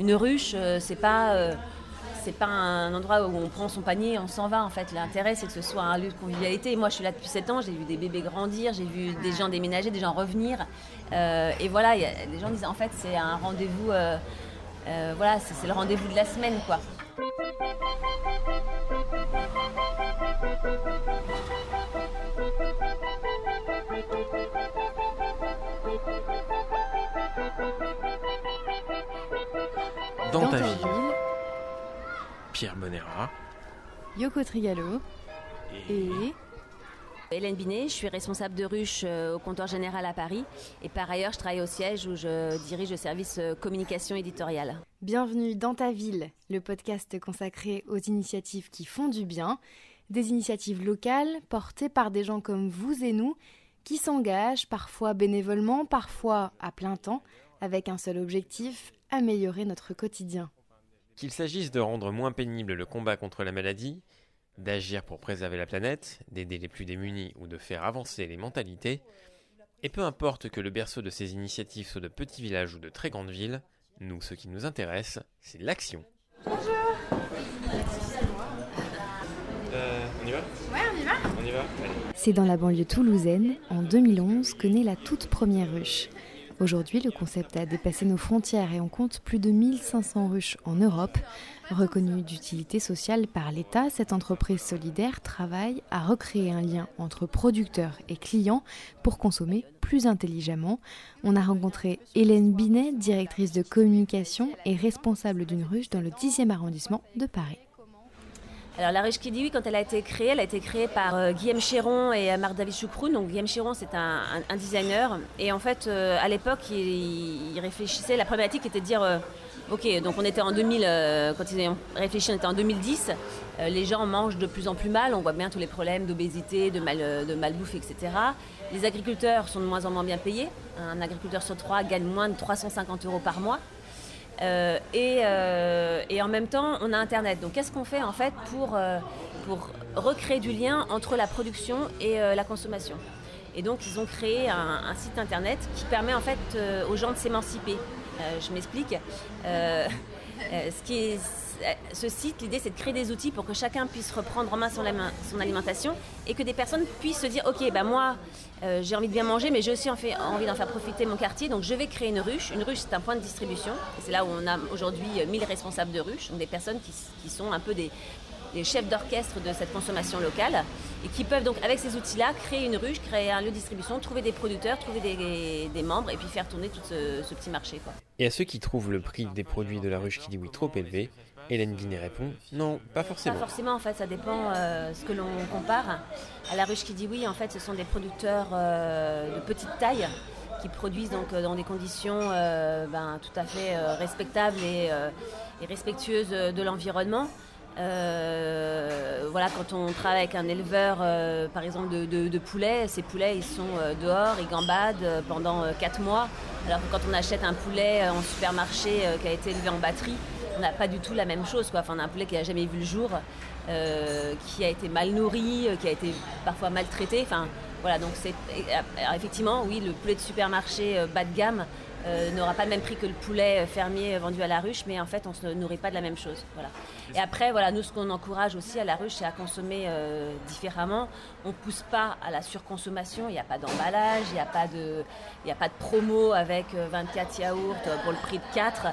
une ruche, c'est pas c'est pas un endroit où on prend son panier et on s'en va en fait. L'intérêt c'est que ce soit un lieu de convivialité. Moi je suis là depuis 7 ans, j'ai vu des bébés grandir, j'ai vu des gens déménager, des gens revenir. et voilà, y a, des gens disent en fait c'est un rendez-vous, voilà, c'est le rendez-vous de la semaine quoi. Dans, ta, ville, Pierre Bonera, Yoko Trigalo. Et... Hélène Binet, je suis responsable de ruche euh, au comptoir général à Paris. Et par ailleurs je travaille au siège où je dirige le service euh, communication éditoriale. Bienvenue dans ta ville, le podcast consacré aux initiatives qui font du bien, des initiatives locales portées par des gens comme vous et nous qui s'engagent parfois bénévolement, parfois à plein temps, avec un seul objectif, améliorer notre quotidien. Qu'il s'agisse de rendre moins pénible le combat contre la maladie, d'agir pour préserver la planète, d'aider les plus démunis ou de faire avancer les mentalités, et peu importe que le berceau de ces initiatives soit de petits villages ou de très grandes villes, nous, ce qui nous intéresse, c'est l'action. Bonjour euh, On y va? Ouais, on y va On y va C'est dans la banlieue toulousaine, en 2011, que naît la toute première ruche. Aujourd'hui, le concept a dépassé nos frontières et on compte plus de 1500 ruches en Europe. Reconnue d'utilité sociale par l'État, cette entreprise solidaire travaille à recréer un lien entre producteurs et clients pour consommer plus intelligemment. On a rencontré Hélène Binet, directrice de communication et responsable d'une ruche dans le 10e arrondissement de Paris. Alors la ruche Kidiwi, quand elle a été créée, elle a été créée par euh, Guillaume Chéron et Marc David Choucroune. Guillaume Chéron, c'est un, designer. Et en fait, euh, à l'époque, il, réfléchissait, la problématique était de dire, euh, ok, donc on était en 2000, quand ils ont réfléchi, on était en 2010. les gens mangent de plus en plus mal, on voit bien tous les problèmes d'obésité, de, mal, de malbouffe, etc. Les agriculteurs sont de moins en moins bien payés. Un agriculteur sur trois gagne moins de 350 euros par mois. Euh, euh, et, en même temps, on a Internet. Donc, qu'est-ce qu'on fait en fait pour, euh, pour recréer du lien entre la production et la consommation? Et donc, ils ont créé un, site Internet qui permet en fait aux gens de s'émanciper. je m'explique. Ce qui est ce site, l'idée c'est de créer des outils pour que chacun puisse reprendre en main son, alimentation et que des personnes puissent se dire ok, bah moi euh, j'ai envie de bien manger, mais j'ai aussi envie d'en faire profiter mon quartier, donc je vais créer une ruche. Une ruche c'est un point de distribution, c'est là où on a aujourd'hui 1000 responsables de ruche, donc des personnes qui sont un peu des, les chefs d'orchestre de cette consommation locale et qui peuvent donc avec ces outils-là créer une ruche, créer un lieu de distribution, trouver des producteurs, trouver des, membres et puis faire tourner tout ce, petit marché. Quoi. Et à ceux qui trouvent le prix des produits de la ruche qui dit oui trop élevé, Hélène Guinet répond non, pas forcément. Pas forcément en fait, ça dépend euh, ce que l'on compare. À la ruche qui dit oui, en fait, ce sont des producteurs euh, de petite taille qui produisent donc euh, dans des conditions ben, tout à fait respectables et, et respectueuses de l'environnement. Euh, voilà, quand on travaille avec un éleveur, euh, par exemple, de, poulets, ces poulets, sont euh, dehors, ils gambadent pendant 4 mois. Alors que quand on achète un poulet en supermarché qui a été élevé en batterie, on n'a pas du tout la même chose. Enfin, on a un poulet qui n'a jamais vu le jour, qui a été mal nourri, qui a été parfois maltraité. Enfin, voilà, donc c'est effectivement, oui, le poulet de supermarché bas de gamme euh, n'aura pas le même prix que le poulet fermier vendu à la ruche, mais en fait, on ne se nourrit pas de la même chose. Voilà. Et après, voilà, nous, ce qu'on encourage aussi à la ruche, c'est à consommer euh, différemment. On ne pousse pas à la surconsommation. Il n'y a pas d'emballage, il n'y a pas de, il a pas de promo avec 24 euh, yaourts pour le prix de 4.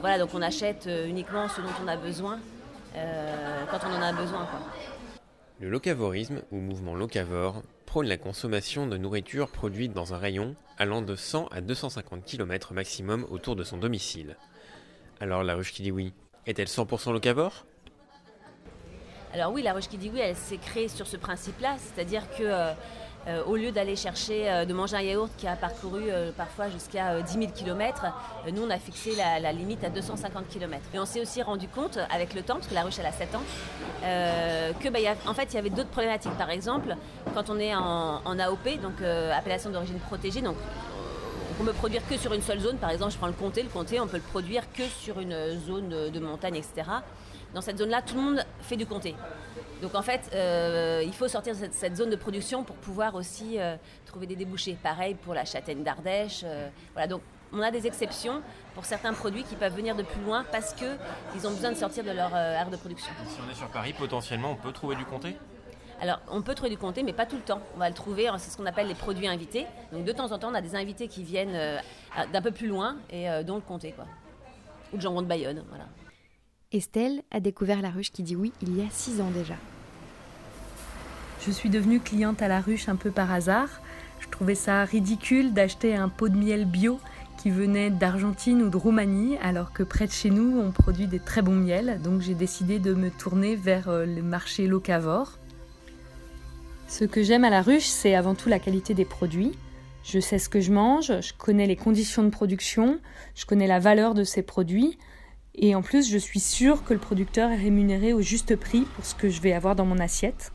voilà, donc on achète uniquement ce dont on a besoin quand on en a besoin. Quoi. Le locavorisme, ou mouvement locavore, prône la consommation de nourriture produite dans un rayon allant de 100 à 250 km maximum autour de son domicile. Alors la ruche qui dit oui, est-elle 100% locavore? Alors oui, la ruche qui dit oui, elle s'est créée sur ce principe-là, c'est-à-dire que euh, euh, au lieu d'aller chercher, euh, de manger un yaourt qui a parcouru euh, parfois jusqu'à 10 000 km, nous on a fixé la, limite à 250 km. Et on s'est aussi rendu compte avec le temps, parce que la ruche elle a 7 ans, que bah, en fait il y avait d'autres problématiques. Par exemple, quand on est en, AOP, donc appellation d'origine protégée, donc on peut produire que sur une seule zone. Par exemple, je prends le comté. Le comté, on peut le produire que sur une zone de montagne, etc dans cette zone-là, tout le monde fait du comté. Donc en fait, euh, il faut sortir de cette, zone de production pour pouvoir aussi euh, trouver des débouchés. Pareil pour la châtaigne d'Ardèche. Euh, voilà, donc on a des exceptions pour certains produits qui peuvent venir de plus loin parce qu'ils ont besoin de sortir de leur euh, aire de production. Si on est sur Paris, potentiellement, on peut trouver du comté? Alors, on peut trouver du comté, mais pas tout le temps. On va le trouver, c'est ce qu'on appelle les produits invités. Donc, de temps en temps, on a des invités qui viennent euh, d'un peu plus loin, et euh, dont le comté, quoi. Ou le jambon de Bayonne, voilà. Estelle a découvert la ruche qui dit oui il y a six ans déjà. Je suis devenue cliente à la ruche un peu par hasard. Je trouvais ça ridicule d'acheter un pot de miel bio qui venait d'Argentine ou de Roumanie, alors que près de chez nous, on produit des très bons miels. Donc j'ai décidé de me tourner vers euh, le marché locavore. Ce que j'aime à la ruche, c'est avant tout la qualité des produits. Je sais ce que je mange, je connais les conditions de production, je connais la valeur de ces produits. Et en plus, je suis sûre que le producteur est rémunéré au juste prix pour ce que je vais avoir dans mon assiette.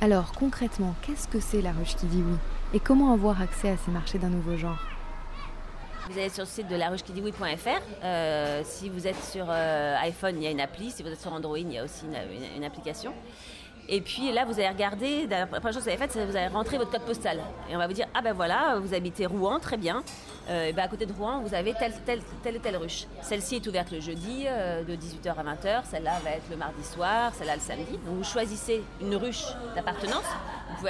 Alors concrètement, qu'est-ce que c'est la ruche qui dit oui? Et comment avoir accès à ces marchés d'un nouveau genre? Vous allez sur le site de la oui.fr. Euh, si vous êtes sur euh, iPhone, il y a une appli. Si vous êtes sur Android, il y a aussi une application. Et puis là, vous allez regarder, la première chose que vous avez faite, c'est que vous allez rentrer votre code postal. Et on va vous dire, ah ben voilà, vous habitez Rouen, très bien. Euh, et ben à côté de Rouen, vous avez telle, telle, telle et telle ruche. Celle-ci est ouverte le jeudi euh, de 18h à 20h, celle-là va être le mardi soir, celle-là le samedi. Donc vous choisissez une ruche d'appartenance.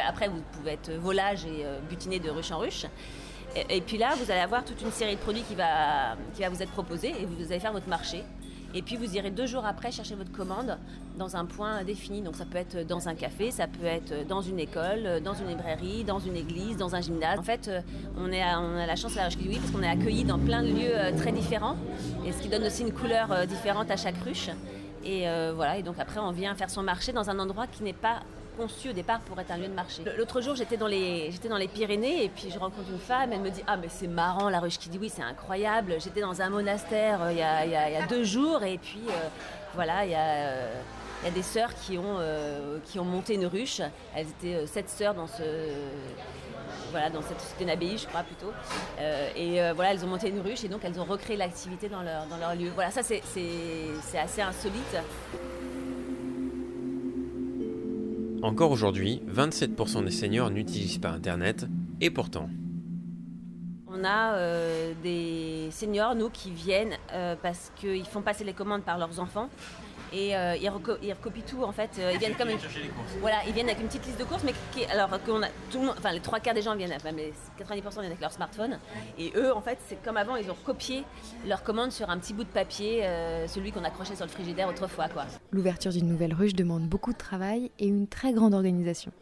après, vous pouvez être volage et euh, butiner de ruche en ruche. Et, puis là, vous allez avoir toute une série de produits qui va, qui va vous être proposée et vous allez faire votre marché. Et puis vous irez deux jours après chercher votre commande dans un point défini. Donc ça peut être dans un café, ça peut être dans une école, dans une librairie, dans une église, dans un gymnase. En fait, on, est on a la chance à la ruche oui parce qu'on est accueillis dans plein de lieux euh, très différents. Et ce qui donne aussi une couleur euh, différente à chaque ruche. Et euh, voilà, et donc après on vient faire son marché dans un endroit qui n'est pas conçu au départ pour être un lieu de marché. L'autre jour, j'étais dans, les, dans les Pyrénées et puis je rencontre une femme, elle me dit Ah, mais c'est marrant, la ruche qui dit oui, c'est incroyable. J'étais dans un monastère euh, il, y a, il, y a, deux jours et puis euh, voilà, il y a. Euh, y a des sœurs qui ont, qui ont monté une ruche. Elles étaient sept sœurs dans ce, voilà, dans cette une abbaye, je crois plutôt. et voilà, elles ont monté une ruche et donc elles ont recréé l'activité dans leur, dans leur lieu. Voilà, ça c'est assez insolite. Encore aujourd'hui, 27% des seniors n'utilisent pas Internet, et pourtant. On a euh, des seniors, nous, qui viennent euh, parce qu'ils font passer les commandes par leurs enfants et euh, ils, recopient tout en fait. Euh, ils viennent comme voilà, ils viennent avec une petite liste de courses, mais qui, alors qu'on a tout enfin les trois quarts des gens viennent, enfin les 90% viennent avec leur smartphone, et eux en fait c'est comme avant, ils ont copié leur commande sur un petit bout de papier, euh, celui qu'on accrochait sur le frigidaire autrefois quoi. L'ouverture d'une nouvelle ruche demande beaucoup de travail et une très grande organisation.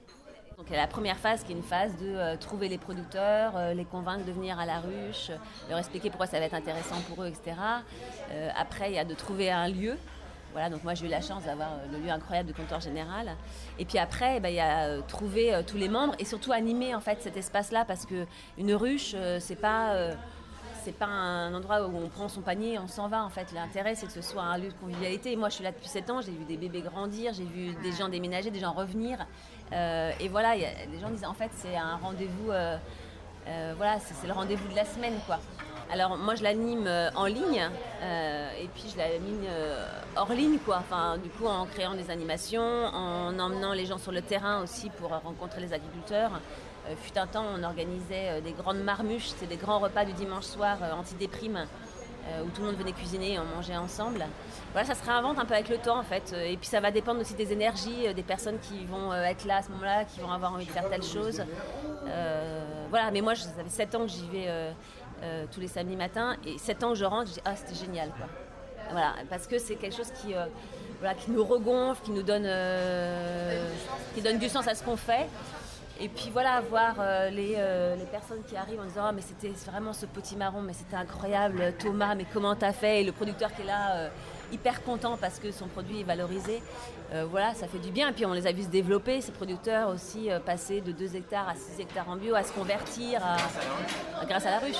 Donc il y a la première phase qui est une phase de trouver les producteurs, les convaincre de venir à la ruche, leur expliquer pourquoi ça va être intéressant pour eux, etc. après il y a de trouver un lieu voilà, donc moi j'ai eu la chance d'avoir euh, le lieu incroyable de comptoir général. Et puis après, eh ben, il y a euh, trouver euh, tous les membres et surtout animer en fait cet espace-là parce que une ruche, c'est pas pas un endroit où on prend son panier et on s'en va en fait. L'intérêt c'est que ce soit un lieu de convivialité. Moi je suis là depuis 7 ans, j'ai vu des bébés grandir, j'ai vu des gens déménager, des gens revenir. et voilà, y a, des gens disent en fait c'est un rendez-vous, voilà, c'est le rendez-vous de la semaine quoi. Alors moi je l'anime euh, en ligne euh, et puis je l'anime euh, hors ligne quoi. Enfin du coup en créant des animations, en emmenant les gens sur le terrain aussi pour rencontrer les agriculteurs. fut un temps on organisait des grandes marmuches, c'est des grands repas du dimanche soir anti-déprime où tout le monde venait cuisiner et on mangeait ensemble. Voilà, ça se réinvente un peu avec le temps en fait. Et puis ça va dépendre aussi des énergies, des personnes qui vont être là à ce moment-là, qui vont avoir envie de faire telle chose. voilà, mais moi ça fait 7 ans que j'y vais euh, tous les samedis matins. Et 7 ans que je rentre, je dis ah c'était génial quoi. Voilà, parce que c'est quelque chose qui, euh, nous regonfle, qui nous donne, euh, qui donne du sens à ce qu'on fait. Et puis voilà, voir les, les, personnes qui arrivent en disant ah, mais c'était vraiment ce petit marron, mais c'était incroyable, Thomas, mais comment t'as fait? Et le producteur qui est là hyper content parce que son produit est valorisé. Euh, voilà, ça fait du bien. Et puis on les a vus se développer, ces producteurs aussi, euh, passer de 2 hectares à 6 hectares en bio, à se convertir grâce à la ruche.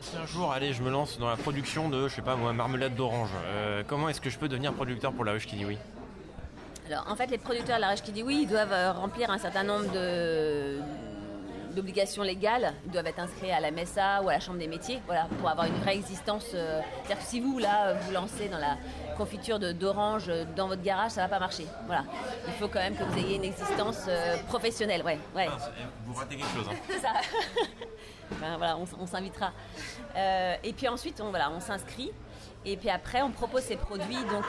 Si un jour, allez, je me lance dans la production de, je sais pas moi, marmelade d'orange, euh, comment est-ce que je peux devenir producteur pour la ruche qui dit oui? Alors, en fait, les producteurs de la ruche qui dit oui, ils doivent remplir un certain nombre de, d'obligations légales doivent être inscrits à la MESA ou à la Chambre des métiers, voilà, pour avoir une vraie existence. Euh, c'est-à-dire que si vous, là, vous lancez dans la confiture d'orange euh, dans votre garage, ça va pas marcher. Voilà. Il faut quand même que vous ayez une existence euh, professionnelle. Ouais, ouais. vous ratez quelque chose. Hein. ça. voilà, on, s'invitera. et puis ensuite, on, voilà, on s'inscrit. Et puis après, on propose ces produits donc,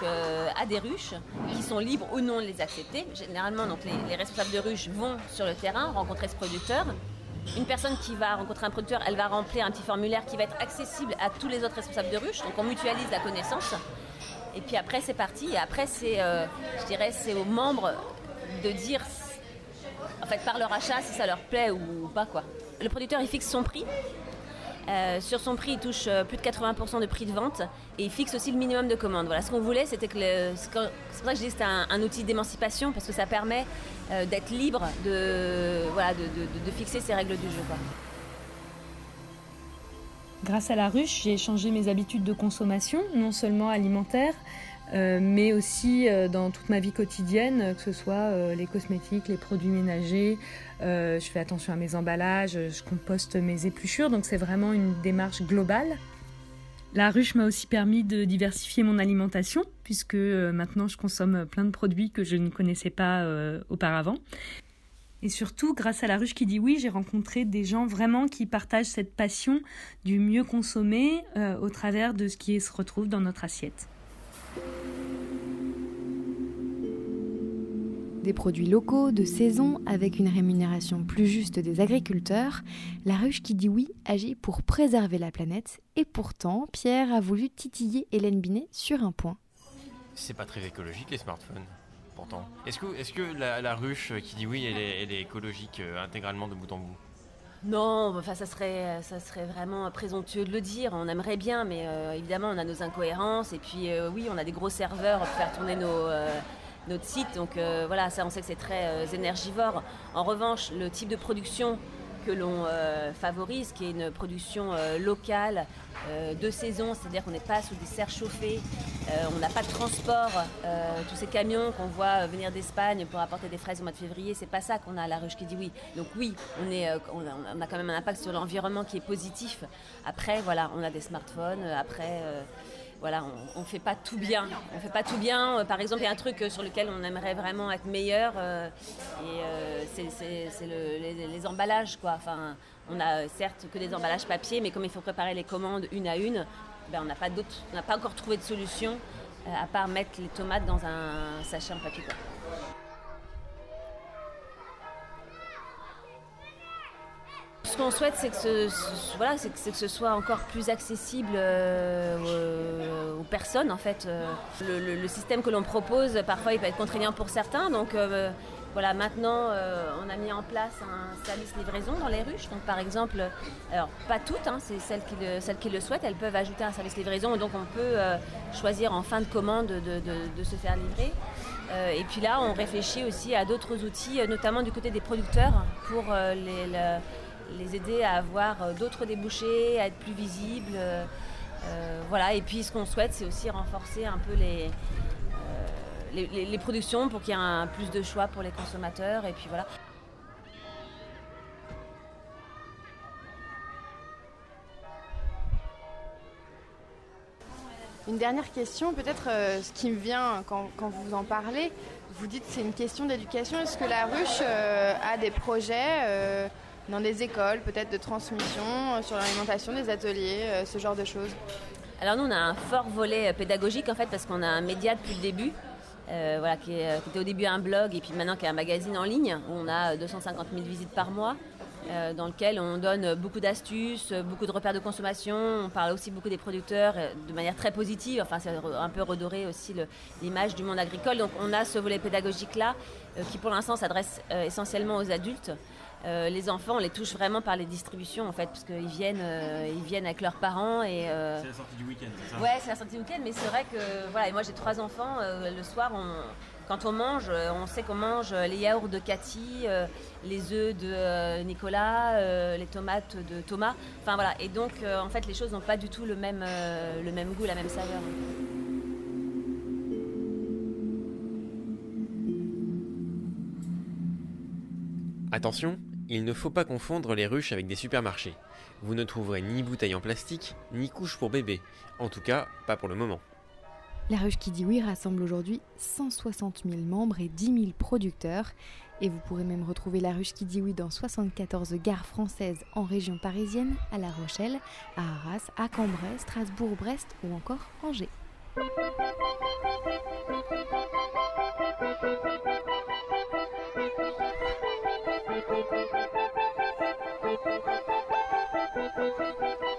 à des ruches qui sont libres ou non de les accepter. Généralement, donc, les, les responsables de ruches vont sur le terrain rencontrer ce producteur une personne qui va rencontrer un producteur, elle va remplir un petit formulaire qui va être accessible à tous les autres responsables de ruche. Donc on mutualise la connaissance. Et puis après c'est parti. Et après c'est, euh, je dirais, c'est aux membres de dire, en fait, par leur achat si ça leur plaît ou pas quoi. Le producteur il fixe son prix euh, sur son prix, il touche euh, plus de 80% de prix de vente et il fixe aussi le minimum de commandes. Voilà, ce qu'on voulait, c'était que c'est pour ça que je dis que c'était un, outil d'émancipation parce que ça permet euh, d'être libre de, voilà, de, fixer ses règles du jeu. Grâce à la ruche, j'ai changé mes habitudes de consommation, non seulement alimentaire, euh, mais aussi euh, dans toute ma vie quotidienne, que ce soit euh, les cosmétiques, les produits ménagers. je fais attention à mes emballages, je composte mes épluchures, donc c'est vraiment une démarche globale. La ruche m'a aussi permis de diversifier mon alimentation, puisque maintenant je consomme plein de produits que je ne connaissais pas auparavant. Et surtout, grâce à la ruche qui dit oui, j'ai rencontré des gens vraiment qui partagent cette passion du mieux consommer au travers de ce qui se retrouve dans notre assiette. Des produits locaux, de saison, avec une rémunération plus juste des agriculteurs, la ruche qui dit oui agit pour préserver la planète. Et pourtant, Pierre a voulu titiller Hélène Binet sur un point. C'est pas très écologique les smartphones, pourtant. Est-ce que, est que la, ruche qui dit oui, elle est, elle est écologique euh, intégralement de bout en bout? Non, enfin, ça serait, ça serait vraiment présomptueux de le dire. On aimerait bien, mais euh, évidemment, on a nos incohérences. Et puis, euh, oui, on a des gros serveurs pour faire tourner nos, euh, notre site. Donc, voilà, ça, on sait que c'est très énergivore. En revanche, le type de production que l'on euh, favorise, qui est une production euh, locale euh, de saison, c'est-à-dire qu'on n'est pas sous des serres chauffées, on n'a pas de transport, tous ces camions qu'on voit venir d'Espagne pour apporter des fraises au mois de février, c'est pas ça qu'on a à La Ruche qui dit oui. Donc oui, on, on, a, quand même un impact sur l'environnement qui est positif. Après, voilà, on a des smartphones, après voilà, on ne fait pas tout bien. On fait pas tout bien. Euh, par exemple, il y a un truc euh, sur lequel on aimerait vraiment être meilleur, euh, et c'est les, emballages, quoi. On a certes que des emballages papier, mais comme il faut préparer les commandes une à une, ben, on n'a pas on n'a pas encore trouvé de solution à part mettre les tomates dans un sachet en papier. Ce qu'on souhaite, c'est que, ce, c'est que, ce soit encore plus accessible euh, aux, personnes. En fait, euh. le, système que l'on propose, parfois, il peut être contraignant pour certains. Donc, euh, voilà, maintenant, on a mis en place un service livraison dans les ruches. Donc, par exemple, alors pas toutes, hein, c'est celles qui, le, celles qui le souhaitent, elles peuvent ajouter un service livraison. Donc, on peut choisir en fin de commande de, se faire livrer. et puis là, on réfléchit aussi à d'autres outils, notamment du côté des producteurs, pour les, les aider à avoir euh, d'autres débouchés, à être plus visibles. Euh, euh, voilà. Et puis ce qu'on souhaite, c'est aussi renforcer un peu les, productions pour qu'il y ait un, plus de choix pour les consommateurs. Et puis voilà. Une dernière question, peut-être ce qui me vient quand, vous en parlez, vous dites c'est une question d'éducation. Est-ce que la ruche a des projets dans des écoles, peut-être de transmission euh, sur l'alimentation, des ateliers, euh, ce genre de choses Alors nous, on a un fort volet euh, pédagogique en fait parce qu'on a un média depuis le début. voilà, qui, était au début un blog et puis maintenant qui est un magazine en ligne où on a 250 000 visites par mois. dans lequel on donne beaucoup d'astuces, beaucoup de repères de consommation. On parle aussi beaucoup des producteurs de manière très positive. Enfin, c'est un peu redorer aussi l'image du monde agricole. Donc, on a ce volet pédagogique-là qui, pour l'instant, s'adresse essentiellement aux adultes. Euh, les enfants, on les touche vraiment par les distributions en fait, parce qu'ils viennent, euh, ils viennent avec leurs parents et. Euh, c'est la sortie du week-end, c'est ça? Ouais, c'est la sortie du week-end, mais c'est vrai que voilà, et moi j'ai trois enfants. le soir, quand on mange, on sait qu'on mange les yaourts de Cathy, les œufs de Nicolas, les tomates de Thomas. Enfin voilà, et donc en fait les choses n'ont pas du tout le même, le même goût, la même saveur. Attention, il ne faut pas confondre les ruches avec des supermarchés. Vous ne trouverez ni bouteilles en plastique, ni couches pour bébé. En tout cas, pas pour le moment. La ruche qui dit oui rassemble aujourd'hui 160 000 membres et 10 000 producteurs. Et vous pourrez même retrouver la ruche qui dit oui dans 74 gares françaises en région parisienne, à La Rochelle, à Arras, à Cambrai, Strasbourg, Brest ou encore Angers. Thank you.